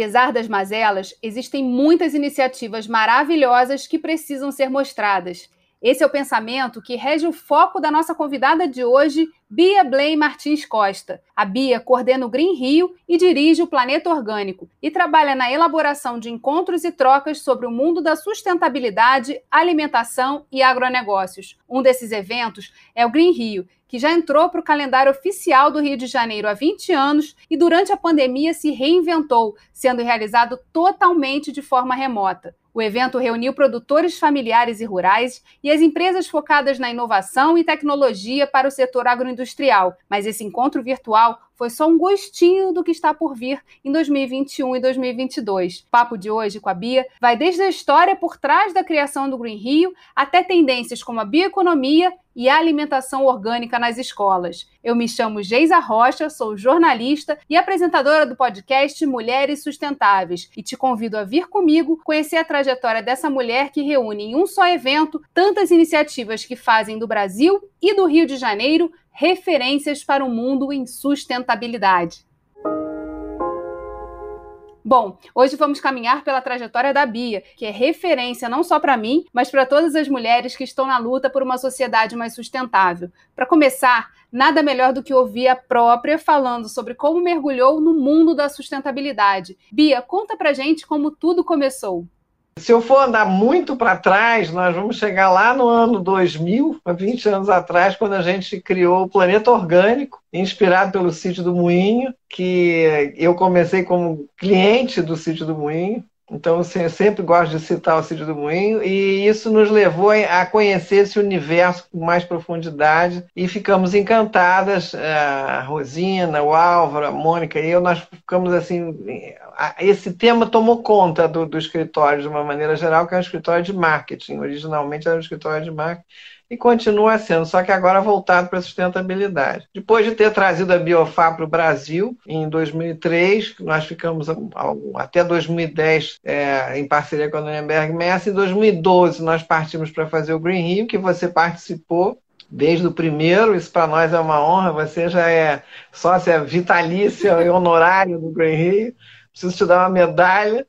Apesar das mazelas, existem muitas iniciativas maravilhosas que precisam ser mostradas. Esse é o pensamento que rege o foco da nossa convidada de hoje, Bia Blay Martins Costa. A Bia coordena o Green Rio e dirige o Planeta Orgânico e trabalha na elaboração de encontros e trocas sobre o mundo da sustentabilidade, alimentação e agronegócios. Um desses eventos é o Green Rio, que já entrou para o calendário oficial do Rio de Janeiro há 20 anos e durante a pandemia se reinventou, sendo realizado totalmente de forma remota. O evento reuniu produtores familiares e rurais e as empresas focadas na inovação e tecnologia para o setor agroindustrial, mas esse encontro virtual foi só um gostinho do que está por vir em 2021 e 2022. O papo de hoje com a Bia vai desde a história por trás da criação do Green Rio até tendências como a bioeconomia e a alimentação orgânica nas escolas. Eu me chamo Geisa Rocha, sou jornalista e apresentadora do podcast Mulheres Sustentáveis e te convido a vir comigo conhecer a trajetória dessa mulher que reúne em um só evento tantas iniciativas que fazem do Brasil e do Rio de Janeiro referências para o mundo em sustentabilidade. Bom, hoje vamos caminhar pela trajetória da Bia, que é referência não só para mim, mas para todas as mulheres que estão na luta por uma sociedade mais sustentável. Para começar, nada melhor do que ouvir a própria falando sobre como mergulhou no mundo da sustentabilidade. Bia, conta pra gente como tudo começou. Se eu for andar muito para trás, nós vamos chegar lá no ano 2000, há 20 anos atrás, quando a gente criou o Planeta Orgânico, inspirado pelo Sítio do Moinho, que eu comecei como cliente do Sítio do Moinho, então, assim, eu sempre gosto de citar o Sítio do Moinho, e isso nos levou a conhecer esse universo com mais profundidade, e ficamos encantadas, a Rosina, o Álvaro, a Mônica e eu, nós ficamos assim, esse tema tomou conta do, do escritório de uma maneira geral, que é um escritório de marketing, originalmente era um escritório de marketing, e continua sendo, só que agora voltado para a sustentabilidade. Depois de ter trazido a Biofá para o Brasil, em 2003, nós ficamos até 2010 é, em parceria com a Nuremberg Messa, em 2012 nós partimos para fazer o Green Rio, que você participou, desde o primeiro, isso para nós é uma honra, você já é sócia vitalícia e honorária do Green Rio, preciso te dar uma medalha.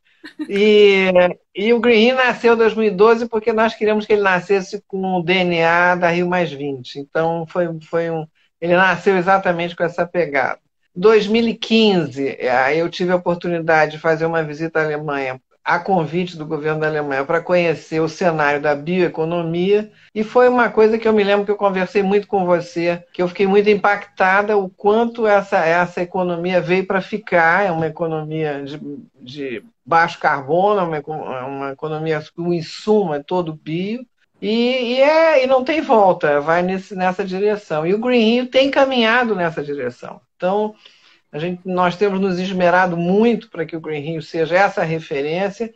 E, e o Green nasceu em 2012 porque nós queríamos que ele nascesse com o DNA da Rio Mais 20. Então, foi, foi um, ele nasceu exatamente com essa pegada. 2015, aí eu tive a oportunidade de fazer uma visita à Alemanha a convite do governo da Alemanha para conhecer o cenário da bioeconomia e foi uma coisa que eu me lembro que eu conversei muito com você, que eu fiquei muito impactada o quanto essa, essa economia veio para ficar, é uma economia de, de baixo carbono, uma, uma economia, o insumo é todo bio, e, e, é, e não tem volta, vai nesse, nessa direção. E o Green Rio tem caminhado nessa direção. Então, a gente, nós temos nos esmerado muito para que o Green Rio seja essa referência.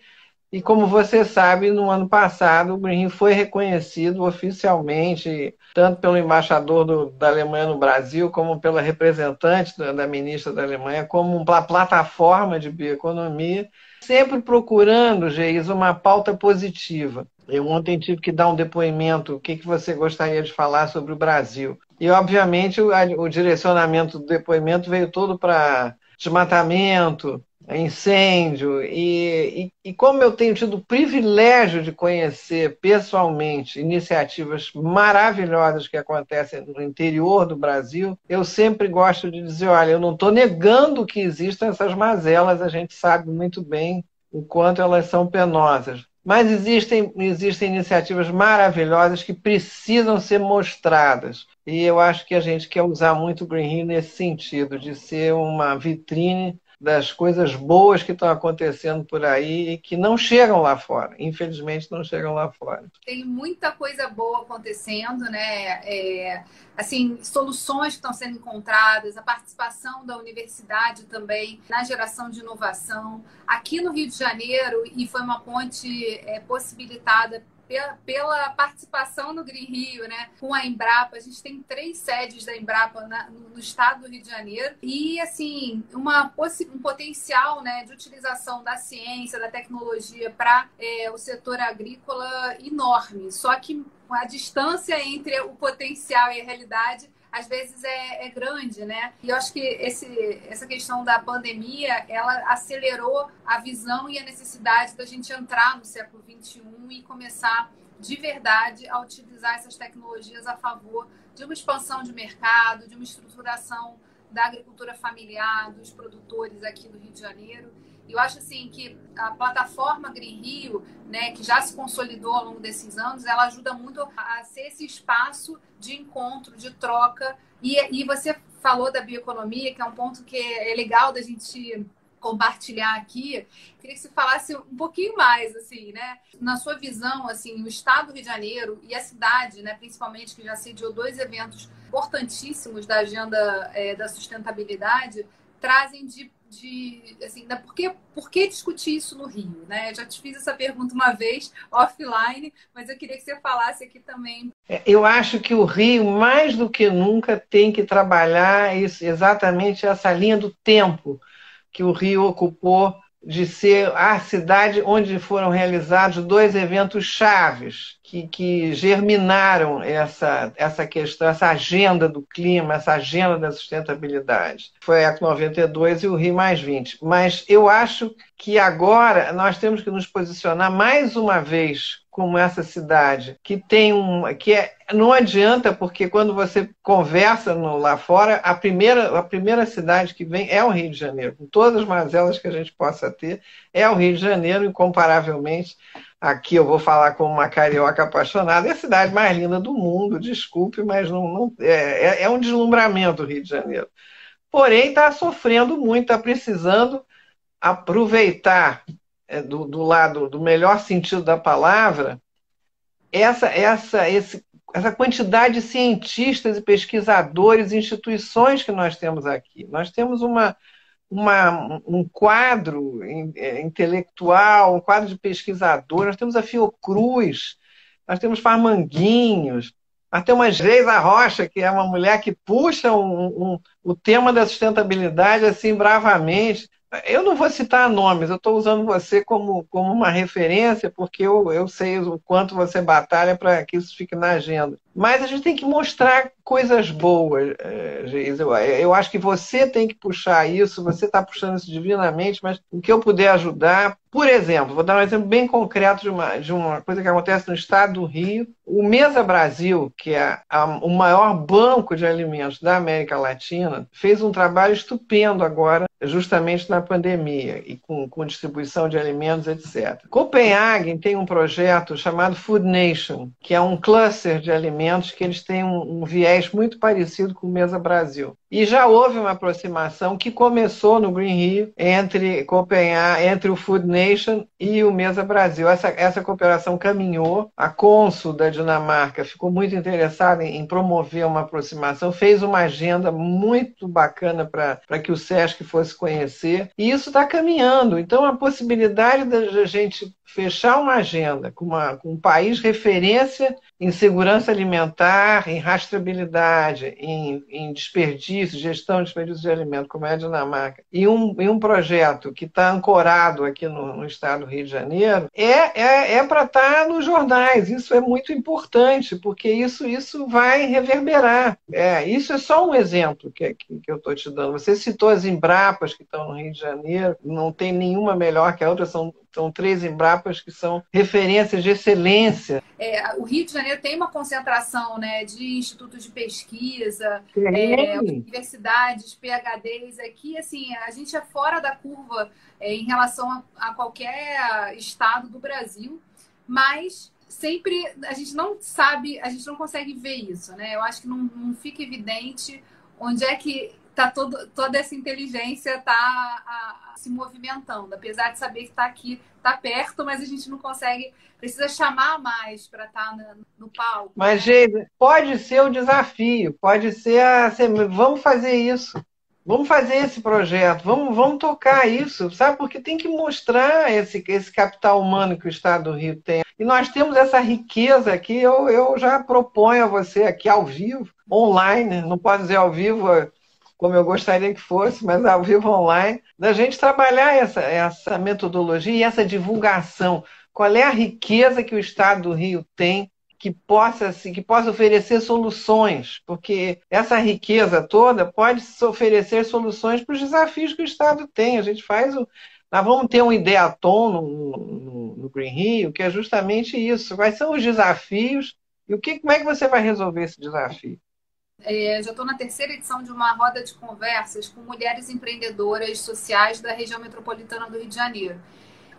E como você sabe, no ano passado o Green Rio foi reconhecido oficialmente, tanto pelo embaixador do, da Alemanha no Brasil, como pela representante da, da ministra da Alemanha, como uma plataforma de bioeconomia, sempre procurando, Geis, uma pauta positiva. Eu ontem tive que dar um depoimento. O que, que você gostaria de falar sobre o Brasil? E, obviamente, o, o direcionamento do depoimento veio todo para desmatamento, incêndio. E, e, e, como eu tenho tido o privilégio de conhecer pessoalmente iniciativas maravilhosas que acontecem no interior do Brasil, eu sempre gosto de dizer: olha, eu não estou negando que existam essas mazelas, a gente sabe muito bem o quanto elas são penosas. Mas existem, existem iniciativas maravilhosas que precisam ser mostradas. E eu acho que a gente quer usar muito o Green Hill nesse sentido, de ser uma vitrine das coisas boas que estão acontecendo por aí e que não chegam lá fora. Infelizmente, não chegam lá fora. Tem muita coisa boa acontecendo, né? É, assim, soluções que estão sendo encontradas, a participação da universidade também na geração de inovação. Aqui no Rio de Janeiro, e foi uma ponte é, possibilitada pela, pela, participação no Green Rio, né, com a Embrapa. A gente tem três sedes da Embrapa na, no, estado do Rio de Janeiro e, assim, uma, um potencial né, de utilização da ciência, da tecnologia para é, o setor agrícola enorme. Só que a distância entre o potencial e a realidade às vezes é, é, grande, né? E eu acho que esse, essa questão da pandemia, ela acelerou a visão e a necessidade da gente entrar no século XXI e começar de verdade a utilizar essas tecnologias a favor de uma expansão de mercado, de uma estruturação da agricultura familiar, dos produtores aqui do Rio de Janeiro. Eu acho assim que a plataforma Green Rio, né, que já se consolidou ao longo desses anos, ela ajuda muito a ser esse espaço de encontro, de troca. E, e você falou da bioeconomia, que é um ponto que é legal da gente compartilhar aqui. Queria que você falasse um pouquinho mais, assim, né? Na sua visão, assim, o Estado do Rio de Janeiro e a cidade, né, principalmente, que já sediou dois eventos importantíssimos da agenda é, da sustentabilidade, trazem de de assim, da, por, que, por que discutir isso no Rio? Né? Eu já te fiz essa pergunta uma vez offline, mas eu queria que você falasse aqui também. É, eu acho que o Rio, mais do que nunca, tem que trabalhar exatamente essa linha do tempo que o Rio ocupou de ser a cidade onde foram realizados dois eventos chaves que, que germinaram essa, essa questão, essa agenda do clima, essa agenda da sustentabilidade. Foi a Eco 92 e o Rio Mais 20. Mas eu acho que agora nós temos que nos posicionar mais uma vez como essa cidade, que tem um. que é, não adianta, porque quando você conversa no, lá fora, a primeira, a primeira cidade que vem é o Rio de Janeiro, com todas as mazelas que a gente possa ter, é o Rio de Janeiro, incomparavelmente. Aqui eu vou falar como uma carioca apaixonada, é a cidade mais linda do mundo, desculpe, mas não, não é, é, é um deslumbramento o Rio de Janeiro. Porém, está sofrendo muito, está precisando aproveitar é, do, do, lado do melhor sentido da palavra, essa, essa, esse, essa quantidade de cientistas e pesquisadores, instituições que nós temos aqui. Nós temos uma, uma, um quadro é, intelectual, um quadro de pesquisadores, nós temos a Fiocruz, nós temos Farmanguinhos, nós temos a Geisa Rocha, que é uma mulher que puxa um, um, o tema da sustentabilidade assim bravamente. Eu não vou citar nomes, eu estou usando você como, como uma referência, porque eu, eu sei o quanto você batalha para que isso fique na agenda. Mas a gente tem que mostrar coisas boas, é, Geis. Eu, eu acho que você tem que puxar isso, você está puxando isso divinamente, mas o que eu puder ajudar, por exemplo, vou dar um exemplo bem concreto de uma, de uma coisa que acontece no estado do Rio. O Mesa Brasil, que é a, o maior banco de alimentos da América Latina, fez um trabalho estupendo agora, justamente na pandemia, e com, com distribuição de alimentos, etc. Copenhague tem um projeto chamado Food Nation, que é um cluster de alimentos que eles têm um, um viés muito parecido com o Mesa Brasil. E já houve uma aproximação que começou no Green Rio entre Copenhague, entre o Food Nation e o Mesa Brasil. Essa, essa cooperação caminhou. A cônsul da Dinamarca ficou muito interessada em, em promover uma aproximação, fez uma agenda muito bacana para que o SESC fosse conhecer. E isso está caminhando. Então, a possibilidade da gente fechar uma agenda com, uma, com um país referência em segurança alimentar, em rastreabilidade, em, em desperdício, gestão de desperdício de alimento, como é a Dinamarca, e um, e um projeto que está ancorado aqui no, no, estado Rio de Janeiro, é, é, é para estar tá nos jornais. Isso é muito importante, porque isso, isso vai reverberar. É, isso é só um exemplo que, que, que eu estou te dando. Você citou as Embrapas que estão no Rio de Janeiro, não tem nenhuma melhor que a outra, são são três Embrapas que são referências de excelência. É, o Rio de Janeiro tem uma concentração né, de institutos de pesquisa, é, universidades, PHDs. Aqui, assim, a gente é fora da curva é, em relação a, a qualquer estado do Brasil, mas sempre a gente não sabe, a gente não consegue ver isso, né? Eu acho que não, não fica evidente onde é que tá todo, toda essa inteligência tá a, a, se movimentando, apesar de saber que está aqui, está perto, mas a gente não consegue, precisa chamar mais para estar tá no, no, palco. Mas, gente, pode ser o desafio, pode ser a, assim, vamos fazer isso. Vamos fazer esse projeto, vamos, vamos tocar isso, sabe? Porque tem que mostrar esse, esse capital humano que o Estado do Rio tem. E nós temos essa riqueza aqui, eu, eu já proponho a você aqui ao vivo, online, não pode dizer ao vivo, como eu gostaria que fosse, mas ao vivo online, da gente trabalhar essa, essa metodologia e essa divulgação. Qual é a riqueza que o Estado do Rio tem que possa, assim, que possa oferecer soluções, porque essa riqueza toda pode oferecer soluções para os desafios que o Estado tem. A gente faz o. Nós vamos ter um ideatom no, no, no Green Rio, que é justamente isso. Quais são os desafios e o que, como é que você vai resolver esse desafio? É, já estou na terceira edição de uma roda de conversas com mulheres empreendedoras sociais da região metropolitana do Rio de Janeiro.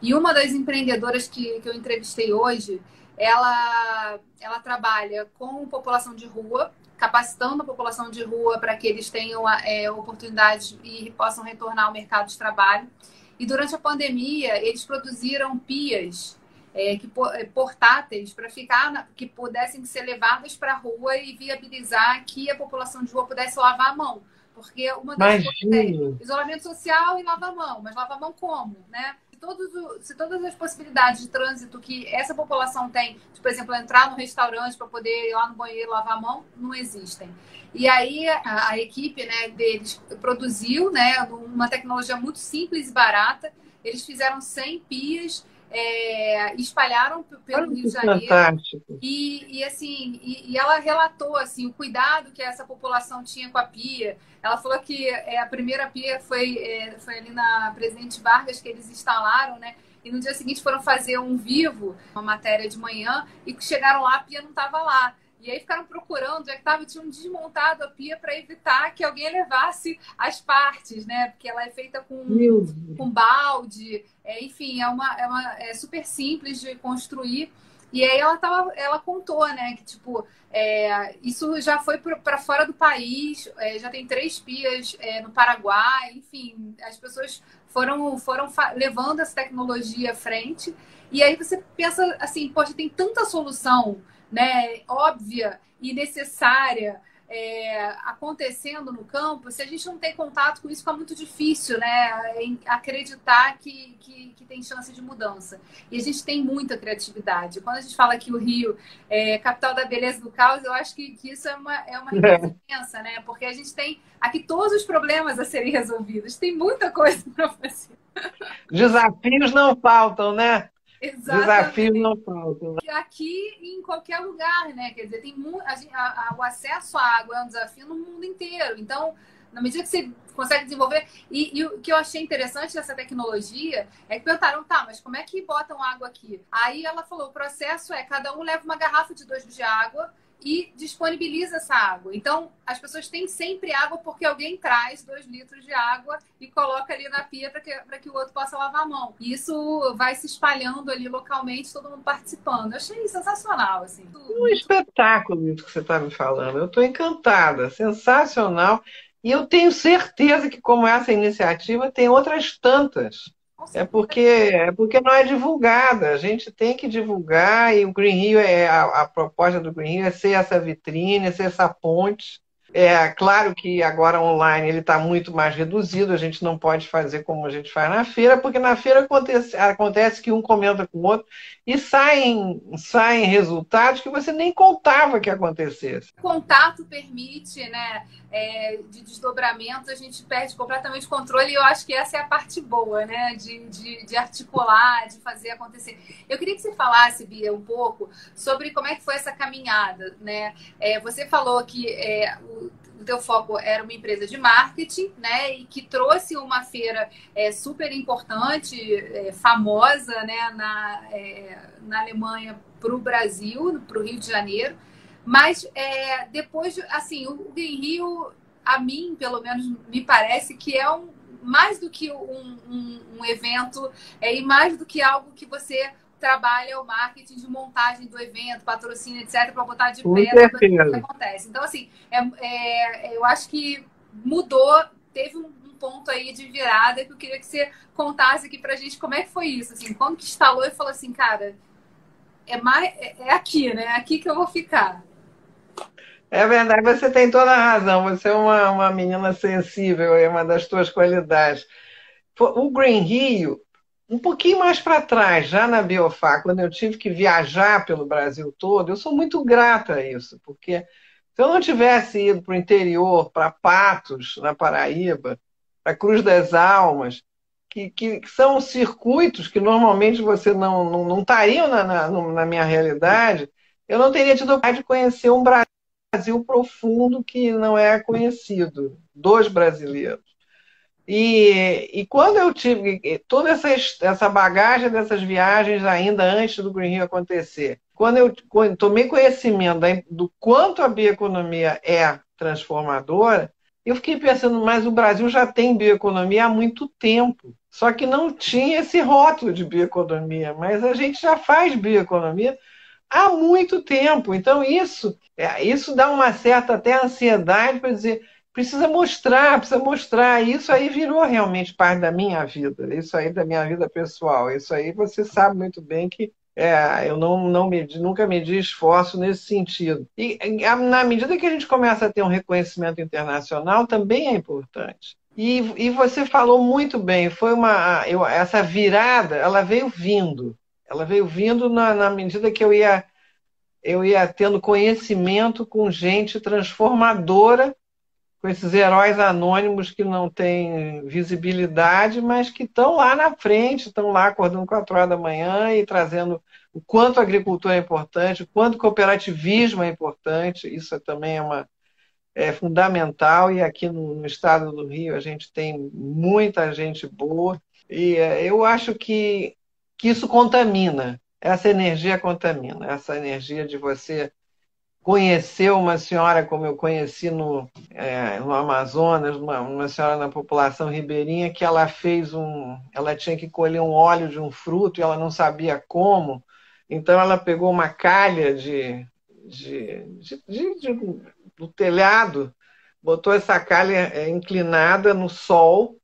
E uma das empreendedoras que, que eu entrevistei hoje, ela, ela trabalha com população de rua, capacitando a população de rua para que eles tenham é, oportunidades e possam retornar ao mercado de trabalho. E durante a pandemia, eles produziram pias é, que, é, portáteis para ficar, na, que pudessem ser levadas para a rua e viabilizar que a população de rua pudesse lavar a mão. Porque uma das coisas é isolamento social e lavar a mão, mas lavar a mão como, né? Se, todos, se todas as possibilidades de trânsito que essa população tem, de, por exemplo, entrar no restaurante para poder ir lá no banheiro lavar a mão, não existem. E aí a, a equipe né, deles produziu né, uma tecnologia muito simples e barata. Eles fizeram 100 pias é, espalharam pelo Rio de Janeiro. Fantástico. E, e assim, e, e, ela relatou assim, o cuidado que essa população tinha com a pia. Ela falou que é, a primeira pia foi, é, foi ali na Presidente Vargas que eles instalaram, né? E no dia seguinte foram fazer um vivo, uma matéria de manhã, e chegaram lá, a pia não estava lá. E aí ficaram procurando, já que tava, tinham desmontado a pia para evitar que alguém levasse as partes, né? Porque ela é feita com, com balde, é, enfim, é uma, é uma é super simples de construir. E aí ela tava, ela contou, né, que tipo, é, isso já foi para fora do país, é, já tem três pias é, no Paraguai, enfim, as pessoas foram, foram levando essa tecnologia à frente. E aí você pensa assim, poxa, tem tanta solução né, óbvia e necessária é, acontecendo no campo, se a gente não tem contato com isso, fica muito difícil né, acreditar que, que, que, tem chance de mudança. E a gente tem muita criatividade. Quando a gente fala que o Rio é capital da beleza do caos, eu acho que, que isso é uma, é uma riqueza imensa, né? Porque a gente tem aqui todos os problemas a serem resolvidos. Tem muita coisa para fazer. Desafios não faltam, né? Exatamente. Desafios não faltam. Aqui em qualquer lugar, né? Quer dizer, tem a, a, o acesso à água é um desafio no mundo inteiro. Então, na medida que você consegue desenvolver. E, e, o que eu achei interessante dessa tecnologia é que perguntaram, tá, mas como é que botam água aqui? Aí ela falou: o processo é cada um leva uma garrafa de dois de água e disponibiliza essa água. Então, as pessoas têm sempre água porque alguém traz dois litros de água e coloca ali na pia para que, que o outro possa lavar a mão. E isso vai se espalhando ali localmente, todo mundo participando. Eu achei sensacional, assim. Um espetáculo isso que você está me falando. Eu estou encantada, sensacional. E eu tenho certeza que, como essa iniciativa, tem outras tantas é porque, é porque não é divulgada. A gente tem que divulgar e o Green Rio é a, a proposta do Green Rio é ser essa vitrine, é ser essa ponte é claro que agora online ele está muito mais reduzido, a gente não pode fazer como a gente faz na feira, porque na feira acontece, acontece que um comenta com o outro e saem, saem resultados que você nem contava que acontecesse. O contato permite, né, é, de desdobramento, a gente perde completamente o controle e eu acho que essa é a parte boa, né, de, de, de articular, de fazer acontecer. Eu queria que você falasse, Bia, um pouco sobre como é que foi essa caminhada, né? É, você falou que é, teu foco era uma empresa de marketing, né? E que trouxe uma feira é, super importante, é, famosa, né? Na, é, na Alemanha para o Brasil, para o Rio de Janeiro. Mas é, depois, assim, o Green Rio, a mim, pelo menos, me parece que é um mais do que um, um, um evento, é, e mais do que algo que você trabalha o marketing de montagem do evento, patrocínio, etc., para botar de pé o que acontece. Então, assim, é, é, eu acho que mudou, teve um, um, ponto aí de virada que eu queria que você contasse aqui para a gente como é que foi isso, assim, quando que instalou e falou assim, cara, é, mais, é, é aqui, né? É aqui que eu vou ficar. É verdade, você tem toda a razão. Você é uma, uma menina sensível, é uma das suas qualidades. O Green Rio um pouquinho mais para trás, já na Biofá, quando eu tive que viajar pelo Brasil todo, eu sou muito grata a isso, porque se eu não tivesse ido para o interior, para Patos, na Paraíba, para Cruz das Almas, que, que, que, são circuitos que normalmente você não, não, não na, na, na minha realidade, eu não teria tido a de conhecer um Brasil profundo que não é conhecido. Dos brasileiros. E, e quando eu tive toda essa, essa bagagem dessas viagens ainda antes do Green Rio acontecer, quando eu tomei conhecimento do quanto a bioeconomia é transformadora, eu fiquei pensando, mas o Brasil já tem bioeconomia há muito tempo. Só que não tinha esse rótulo de bioeconomia, mas a gente já faz bioeconomia há muito tempo. Então, isso, é, isso dá uma certa até ansiedade para dizer, precisa mostrar, precisa mostrar. Isso aí virou realmente parte da minha vida, isso aí da minha vida pessoal. Isso aí você sabe muito bem que é, eu não, não medi, nunca medi esforço nesse sentido. E na medida que a gente começa a ter um reconhecimento internacional, também é importante. E, e você falou muito bem, foi uma eu, essa virada, ela veio vindo, ela veio vindo na, na medida que eu ia eu ia tendo conhecimento com gente transformadora com esses heróis anônimos que não têm visibilidade, mas que estão lá na frente, estão lá acordando 4 horas da manhã e trazendo o quanto a agricultura é importante, o quanto o cooperativismo é importante, isso também é, uma, é fundamental, e aqui no, no estado do Rio a gente tem muita gente boa, e é, eu acho que, que isso contamina, essa energia contamina, essa energia de você conhecer uma senhora como eu conheci no, é, no Amazonas, uma, uma, senhora na população ribeirinha, que ela fez um. Ela tinha que colher um óleo de um fruto e ela não sabia como. Então ela pegou uma calha de, de, de, de do telhado, botou essa calha é, inclinada no sol,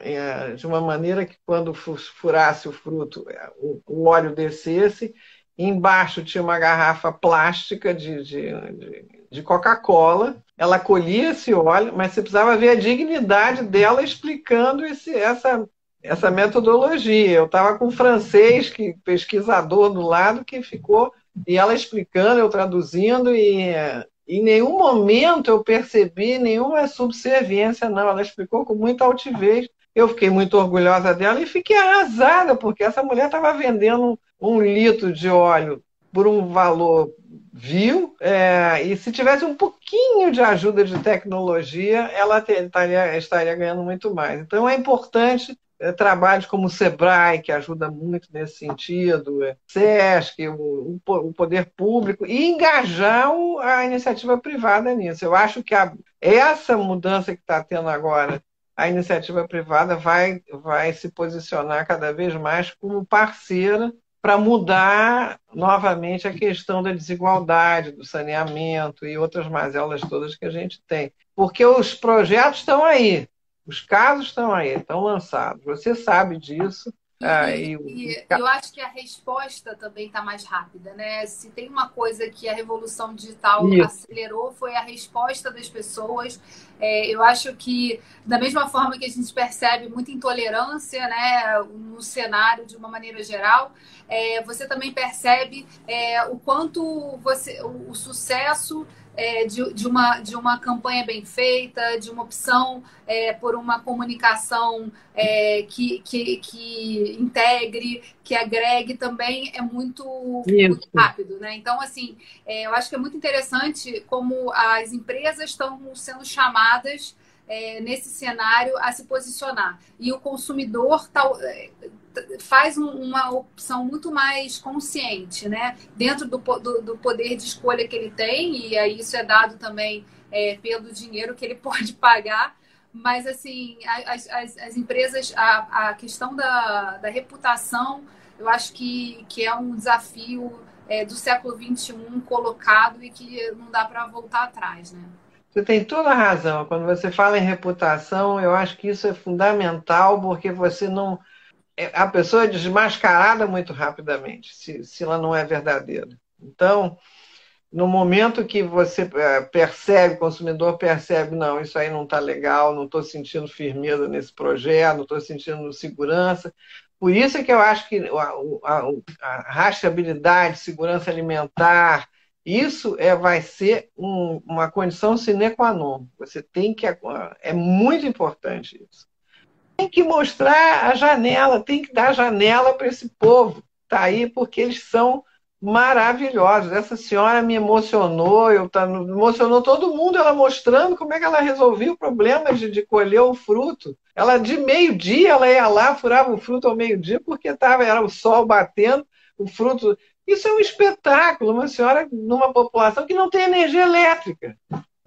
é, de uma maneira que quando furasse o fruto, é, o óleo descesse Embaixo tinha uma garrafa plástica de, de, de, de Coca-Cola. Ela colhia esse óleo, mas você precisava ver a dignidade dela explicando esse, essa, essa metodologia. Eu estava com um francês, que pesquisador do lado, que ficou, e ela explicando, eu traduzindo, e em nenhum momento eu percebi nenhuma subserviência, não. Ela explicou com muita altivez. Eu fiquei muito orgulhosa dela e fiquei arrasada, porque essa mulher estava vendendo um litro de óleo por um valor vil, é, e se tivesse um pouquinho de ajuda de tecnologia, ela estaria, estaria ganhando muito mais. Então é importante é, trabalhos como o SEBRAE, que ajuda muito nesse sentido, é, SESC, o, poder público, e engajar o, a iniciativa privada nisso. Eu acho que essa mudança que está tendo agora a iniciativa privada vai, vai se posicionar cada vez mais como parceira para mudar novamente a questão da desigualdade, do saneamento e outras mazelas todas que a gente tem. Porque os projetos estão aí, os casos estão aí, estão lançados. Você sabe disso. Ah, e, e, eu acho que a resposta também está mais rápida, né? Se tem uma coisa que a revolução digital Isso. acelerou foi a resposta das pessoas. É, eu acho que da mesma forma que a gente percebe muita intolerância, né, no cenário de uma maneira geral, é, você também percebe é, o quanto você, o, o sucesso é, de, de, uma, de uma campanha bem feita, de uma opção é, por uma comunicação é, que, que, que integre, que agregue também é muito, muito rápido. Né? Então, assim, é, eu acho que é muito interessante como as empresas estão sendo chamadas é, nesse cenário a se posicionar. E o consumidor tá, faz uma opção muito mais consciente, né? Dentro do, do, do, poder de escolha que ele tem, e aí isso é dado também é, pelo dinheiro que ele pode pagar. Mas, assim, as, as, as empresas, a, a questão da, da reputação, eu acho que, que é um desafio é, do século XXI colocado e que não dá para voltar atrás, né? Você tem toda a razão. Quando você fala em reputação, eu acho que isso é fundamental, porque você não é, a pessoa é desmascarada muito rapidamente, se, se ela não é verdadeira. Então, no momento que você é, percebe, o consumidor percebe, não, isso aí não está legal, não estou sentindo firmeza nesse projeto, não estou sentindo segurança. Por isso é que eu acho que a, a, a rastreabilidade, segurança alimentar, isso é, vai ser um, uma condição sine qua non. Você tem que. É muito importante isso tem que mostrar a janela, tem que dar janela para esse povo. Está aí porque eles são maravilhosos. Essa senhora me emocionou, eu tá, emocionou todo mundo, ela mostrando como é que ela resolvia o problema de, de colher o fruto. Ela de meio-dia ela ia lá, furava o fruto ao meio-dia, porque tava, era o sol batendo, o fruto. Isso é um espetáculo, uma senhora numa população que não tem energia elétrica.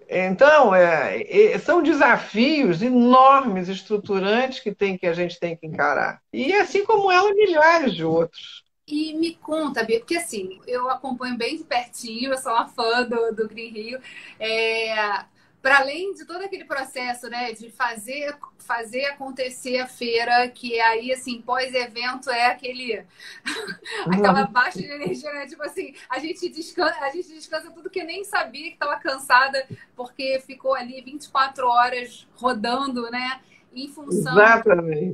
Então, é, são desafios enormes, estruturantes que, tem, que a gente tem que encarar. E assim como ela, milhares de outros. E me conta, Bia, porque assim, eu acompanho bem de pertinho, eu sou uma fã do, do Green Rio. É, para além de todo aquele processo, né, de fazer fazer acontecer a feira, que aí assim, pós-evento é aquele aquela baixa de energia, né? Tipo assim, a gente descansa, a gente descansa tudo que nem sabia que estava cansada porque ficou ali 24 horas rodando, né, em função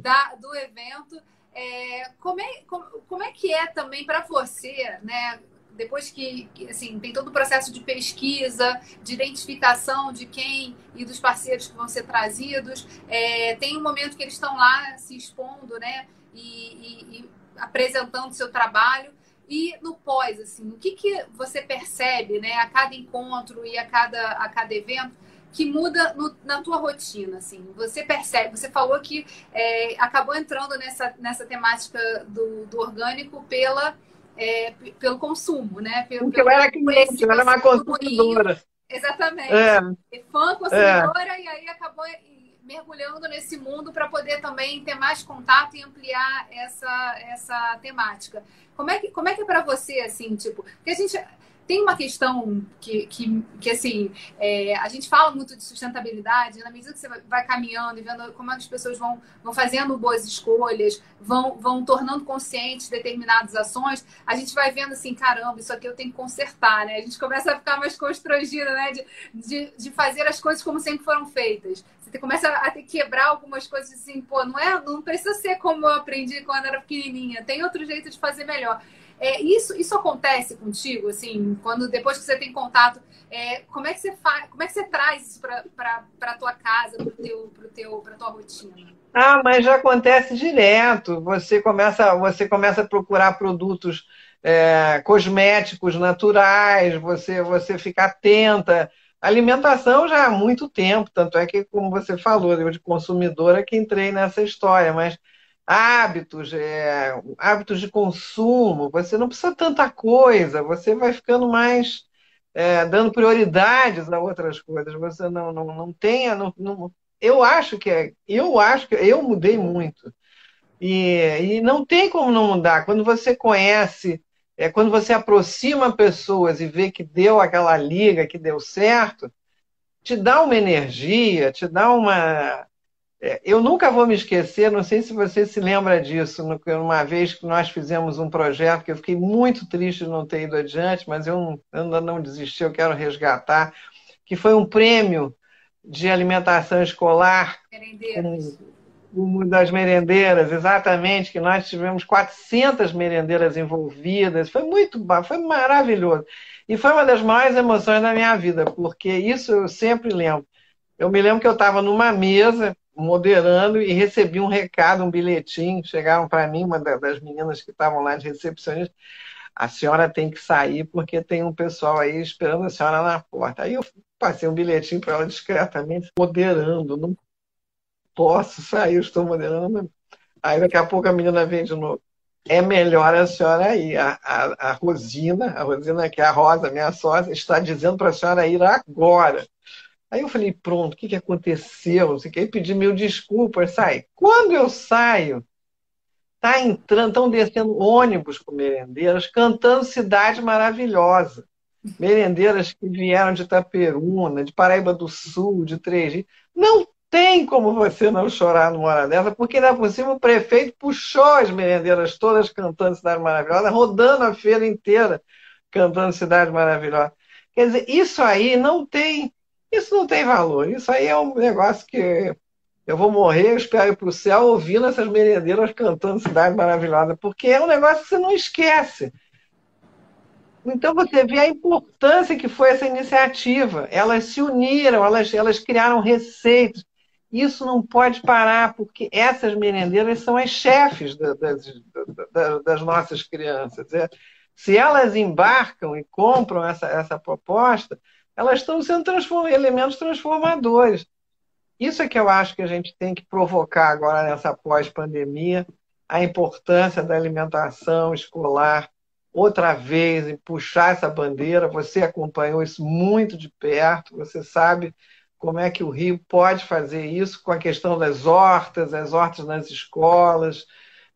da, do evento. É, como, é, como, como, é que é também para você, né? Depois que, assim, tem todo o processo de pesquisa, de identificação de quem e dos parceiros que vão ser trazidos, é, tem um momento que eles estão lá se expondo, né? E, e, e apresentando seu trabalho. E no pós, assim, o que, que você percebe, né, a cada encontro e a cada, a cada evento, que muda no, na tua rotina, assim? Você percebe, você falou que é, acabou entrando nessa, nessa temática do, do orgânico pela, é, pelo consumo, né? Pelo, Porque eu era cliente, eu era uma consumidora. Exatamente. É. Fã consumidora é. e aí acabou mergulhando nesse mundo para poder também ter mais contato e ampliar essa, essa temática. Como é que, como é, que é para você, assim, tipo, porque a gente tem uma questão que, que, que assim, é, a gente fala muito de sustentabilidade, na medida que você vai caminhando e vendo como as pessoas vão, vão fazendo boas escolhas, vão, vão tornando conscientes determinadas ações, a gente vai vendo assim, caramba, isso aqui eu tenho que consertar, né? A gente começa a ficar mais constrangido, né? De, de, de fazer as coisas como sempre foram feitas. Você começa a ter que quebrar algumas coisas assim, pô, não é, não precisa ser como eu aprendi quando era pequenininha, tem outro jeito de fazer melhor. É, isso, isso acontece contigo, assim, quando depois que você tem contato, é, como é que você faz, como é que você traz isso para a tua casa, para teu, pro teu, para tua rotina? Ah, mas já acontece direto. Você começa, você começa a procurar produtos é, cosméticos naturais, você, você fica atenta. Alimentação já há muito tempo, tanto é que, como você falou, eu de consumidora que entrei nessa história, mas hábitos, é, hábitos de consumo, você não precisa tanta coisa, você vai ficando mais é, dando prioridades a outras coisas, você não, não, não tenha. Não, não, eu acho que é, eu acho que eu mudei muito. E, e não tem como não mudar. Quando você conhece, é, quando você aproxima pessoas e vê que deu aquela liga, que deu certo, te dá uma energia, te dá uma, eu nunca vou me esquecer, não sei se você se lembra disso, uma vez que nós fizemos um projeto que eu fiquei muito triste de não ter ido adiante, mas eu ainda não desisti, eu quero resgatar, que foi um prêmio de alimentação escolar. Merendeiras. Das merendeiras, exatamente, que nós tivemos 400 merendeiras envolvidas. Foi muito foi maravilhoso. E foi uma das maiores emoções da minha vida, porque isso eu sempre lembro. Eu me lembro que eu estava numa mesa moderando e recebi um recado, um bilhetinho. Chegaram para mim, uma das meninas que estavam lá de recepcionista. A senhora tem que sair porque tem um pessoal aí esperando a senhora na porta. Aí eu passei um bilhetinho para ela discretamente, moderando. Não posso sair, estou moderando. Aí daqui a pouco a menina vem de novo. É melhor a senhora ir. A, a, a Rosina, a Rosina, que é a Rosa, minha sócia, está dizendo para a senhora ir agora. Aí eu falei, pronto, o que, que aconteceu? Você quer pedir mil desculpas, sai. Quando eu saio, tá entrando, estão descendo ônibus com merendeiras, cantando Cidade Maravilhosa. Merendeiras que vieram de Itaperuna, de Paraíba do Sul, de Três Não tem como você não chorar numa hora dessa, porque ainda por cima o prefeito puxou as merendeiras todas cantando Cidade Maravilhosa, rodando a feira inteira cantando Cidade Maravilhosa. Quer dizer, isso aí não tem isso não tem valor. Isso aí é um negócio que eu vou morrer, eu espero ir para o céu ouvindo essas merendeiras cantando Cidade Maravilhosa, porque é um negócio que você não esquece. Então você vê a importância que foi essa iniciativa. Elas se uniram, elas, elas criaram receitas. Isso não pode parar, porque essas merendeiras são as chefes das, das, das nossas crianças. É, Se elas embarcam e compram essa, essa proposta, elas estão sendo transform elementos transformadores. Isso é que eu acho que a gente tem que provocar agora nessa pós-pandemia, a importância da alimentação escolar outra vez e puxar essa bandeira. Você acompanhou isso muito de perto, você sabe como é que o Rio pode fazer isso com a questão das hortas, as hortas nas escolas,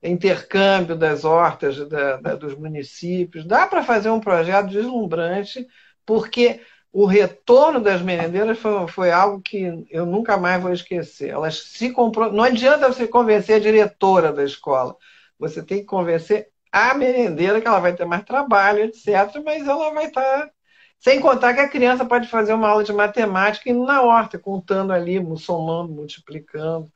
intercâmbio das hortas da, da, dos municípios. Dá para fazer um projeto deslumbrante, porque o retorno das merendeiras foi, foi, algo que eu nunca mais vou esquecer. Elas se comprou. Não adianta você convencer a diretora da escola. Você tem que convencer a merendeira, que ela vai ter mais trabalho, etc., mas ela vai estar. Tá... Sem contar que a criança pode fazer uma aula de matemática indo na horta, contando ali, somando, multiplicando.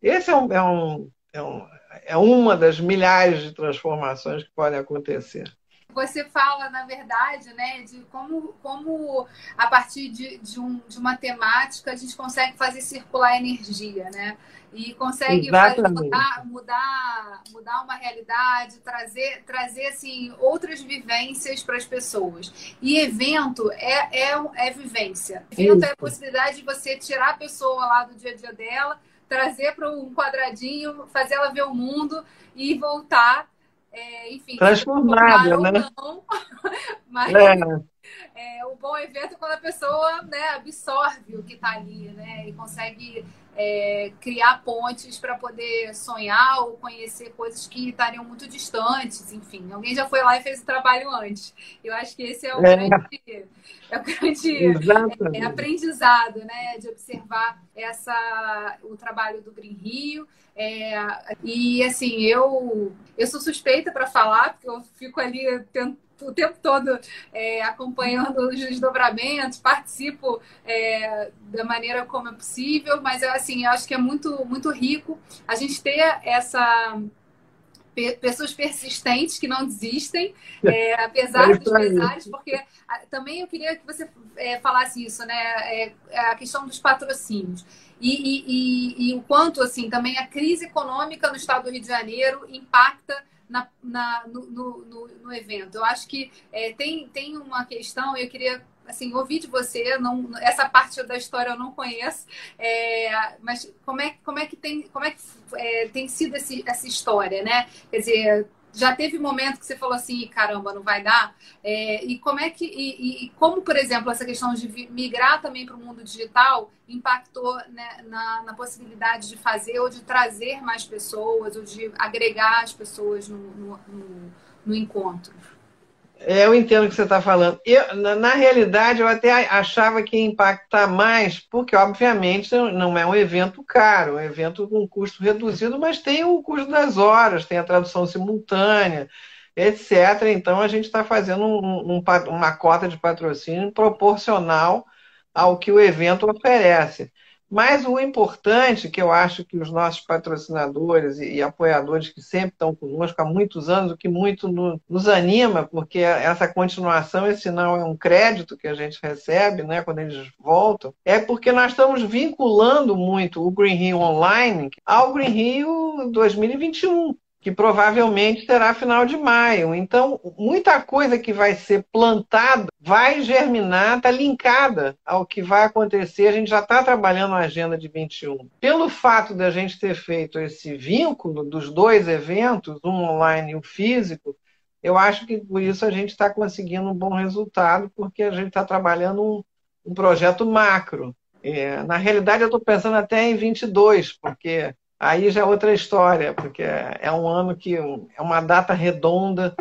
Esse é, um, é, um, é, um, é uma das milhares de transformações que podem acontecer você fala, na verdade, né, de como, como a partir de, de, um, de uma temática a gente consegue fazer circular energia, né? E consegue mudar, mudar, mudar uma realidade, trazer, trazer assim, outras vivências para as pessoas. E evento é, é, é vivência. Evento Isso. é a possibilidade de você tirar a pessoa lá do dia a dia dela, trazer para um quadradinho, fazer ela ver o mundo e voltar é, enfim, transformada, né? Não, mas é. é. o bom evento é quando a pessoa né, absorve o que está ali, né? E consegue é, criar pontes para poder sonhar ou conhecer coisas que estariam muito distantes, enfim. Alguém já foi lá e fez o trabalho antes. Eu acho que esse é o é. grande, é o grande é, aprendizado, né? De observar essa, o trabalho do Green Rio. É, e assim, eu, eu sou suspeita para falar, porque eu fico ali tentando o tempo todo é, acompanhando os desdobramentos, participo é, da maneira como é possível, mas assim, eu acho que é muito, muito rico a gente ter essa pessoas persistentes que não desistem, é, apesar é dos pesares, porque também eu queria que você é, falasse isso, né? É, é, a questão dos patrocínios. E, e, e, e, o quanto, assim, também a crise econômica no estado do Rio de Janeiro impacta na, na no, no, no, evento. Eu acho que é, tem, tem uma questão, eu queria assim, ouvir de você, não, essa parte da história eu não conheço, é, mas como é, como é que tem, como é que é, tem sido esse, essa história, né? Quer dizer, já teve momento que você falou assim, caramba, não vai dar? É, e como é que e, e, como, por exemplo, essa questão de migrar também para o mundo digital impactou né, na, na, possibilidade de fazer ou de trazer mais pessoas ou de agregar as pessoas no, no, no, no encontro? É, eu entendo o que você está falando. Eu, na, na, realidade, eu até achava que ia impactar mais, porque, obviamente, não é um evento caro, é um evento com custo reduzido, mas tem o custo das horas, tem a tradução simultânea, etc. Então, a gente está fazendo um, um, uma cota de patrocínio proporcional ao que o evento oferece. Mas o importante, que eu acho que os nossos patrocinadores e, apoiadores que sempre estão conosco há muitos anos, o que muito no, nos anima, porque essa continuação, esse não é um crédito que a gente recebe, né, quando eles voltam, é porque nós estamos vinculando muito o Green Rio Online ao Green Rio 2021 que provavelmente será final de maio. Então, muita coisa que vai ser plantada vai germinar, está linkada ao que vai acontecer. A gente já está trabalhando a agenda de 21. Pelo fato de a gente ter feito esse vínculo dos dois eventos, um online e o um físico, eu acho que por isso a gente está conseguindo um bom resultado, porque a gente está trabalhando um, um projeto macro. É, na realidade, eu estou pensando até em 22, porque aí já é outra história, porque é um ano que é uma data redonda,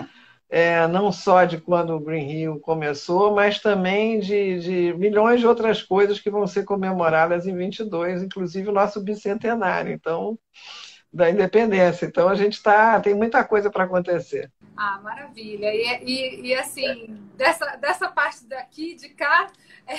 é, não só de quando o Green Rio começou, mas também de, de, milhões de outras coisas que vão ser comemoradas em 22, inclusive o nosso bicentenário, então, da independência. Então a gente está, tem muita coisa para acontecer. Ah, maravilha. E, e, e, assim, dessa, dessa parte daqui, de cá, é,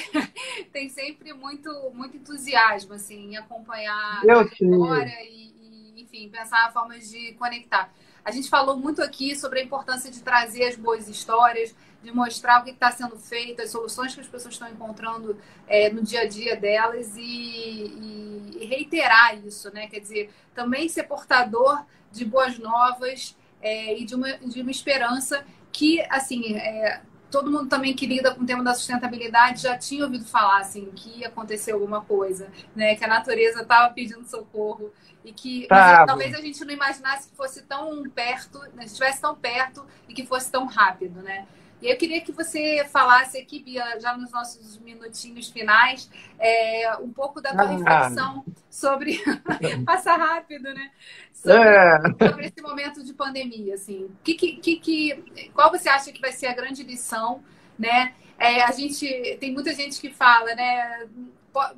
tem sempre muito, muito entusiasmo assim, em acompanhar Eu a história e, e, enfim, pensar formas de conectar. A gente falou muito aqui sobre a importância de trazer as boas histórias, de mostrar o que está sendo feito, as soluções que as pessoas estão encontrando é, no dia a dia delas e, e, reiterar isso, né? Quer dizer, também ser portador de boas novas é, e de uma, de uma esperança que, assim, é, todo mundo também que lida com o tema da sustentabilidade já tinha ouvido falar, assim, que ia acontecer alguma coisa, né? Que a natureza estava pedindo socorro e que tá. talvez a gente não imaginasse que fosse tão perto, né, estivesse tão perto e que fosse tão rápido, né? E eu queria que você falasse aqui, Bia, já nos nossos minutinhos finais, é, um pouco da tua ah. reflexão sobre. Passa rápido, né? Sobre, é. sobre, esse momento de pandemia, assim. Que, que, que, qual você acha que vai ser a grande lição, né? É, a gente tem muita gente que fala, né?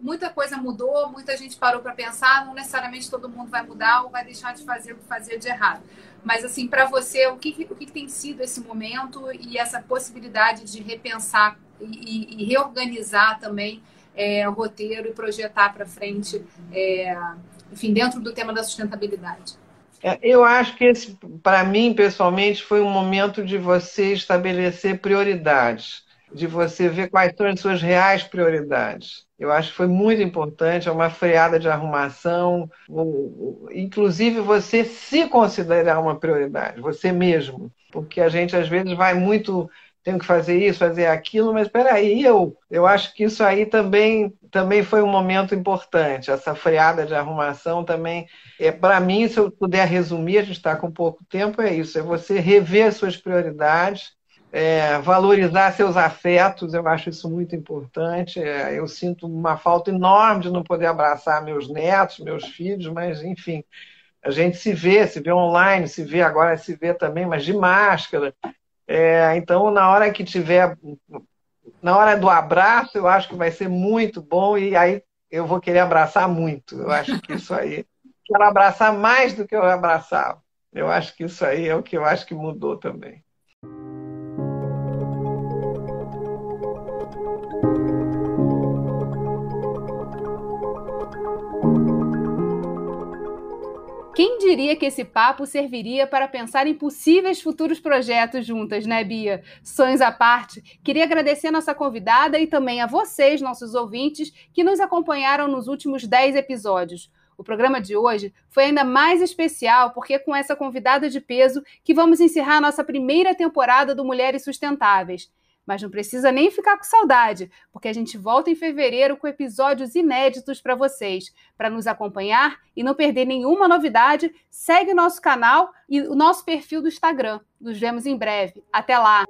muita coisa mudou, muita gente parou para pensar, não necessariamente todo mundo vai mudar ou vai deixar de fazer o que fazia de errado. Mas, assim, para você, o que, o que tem sido esse momento e essa possibilidade de repensar e, e reorganizar também é, o roteiro e projetar para frente, é, enfim, dentro do tema da sustentabilidade? É, eu acho que esse, para mim, pessoalmente, foi um momento de você estabelecer prioridades, de você ver quais são as suas reais prioridades. Eu acho que foi muito importante, é uma freada de arrumação, inclusive você se considerar uma prioridade, você mesmo, porque a gente às vezes vai muito, tenho que fazer isso, fazer aquilo, mas espera aí, eu, eu acho que isso aí também, também foi um momento importante, essa freada de arrumação também, é para mim, se eu puder resumir, a gente está com pouco tempo, é isso, é você rever as suas prioridades, é, valorizar seus afetos, eu acho isso muito importante. É, eu sinto uma falta enorme de não poder abraçar meus netos, meus filhos, mas enfim, a gente se vê, se vê online, se vê agora, se vê também, mas de máscara. É, então, na hora que tiver, na hora do abraço, eu acho que vai ser muito bom e aí eu vou querer abraçar muito. Eu acho que isso aí, quero abraçar mais do que eu abraçava. Eu acho que isso aí é o que eu acho que mudou também. Quem diria que esse papo serviria para pensar em possíveis futuros projetos juntas, né, Bia? Sonhos à parte, queria agradecer a nossa convidada e também a vocês, nossos ouvintes, que nos acompanharam nos últimos 10 episódios. O programa de hoje foi ainda mais especial porque é com essa convidada de peso que vamos encerrar nossa primeira temporada do Mulheres Sustentáveis. Mas não precisa nem ficar com saudade, porque a gente volta em fevereiro com episódios inéditos para vocês. Para nos acompanhar e não perder nenhuma novidade, segue o nosso canal e o nosso perfil do Instagram. Nos vemos em breve. Até lá!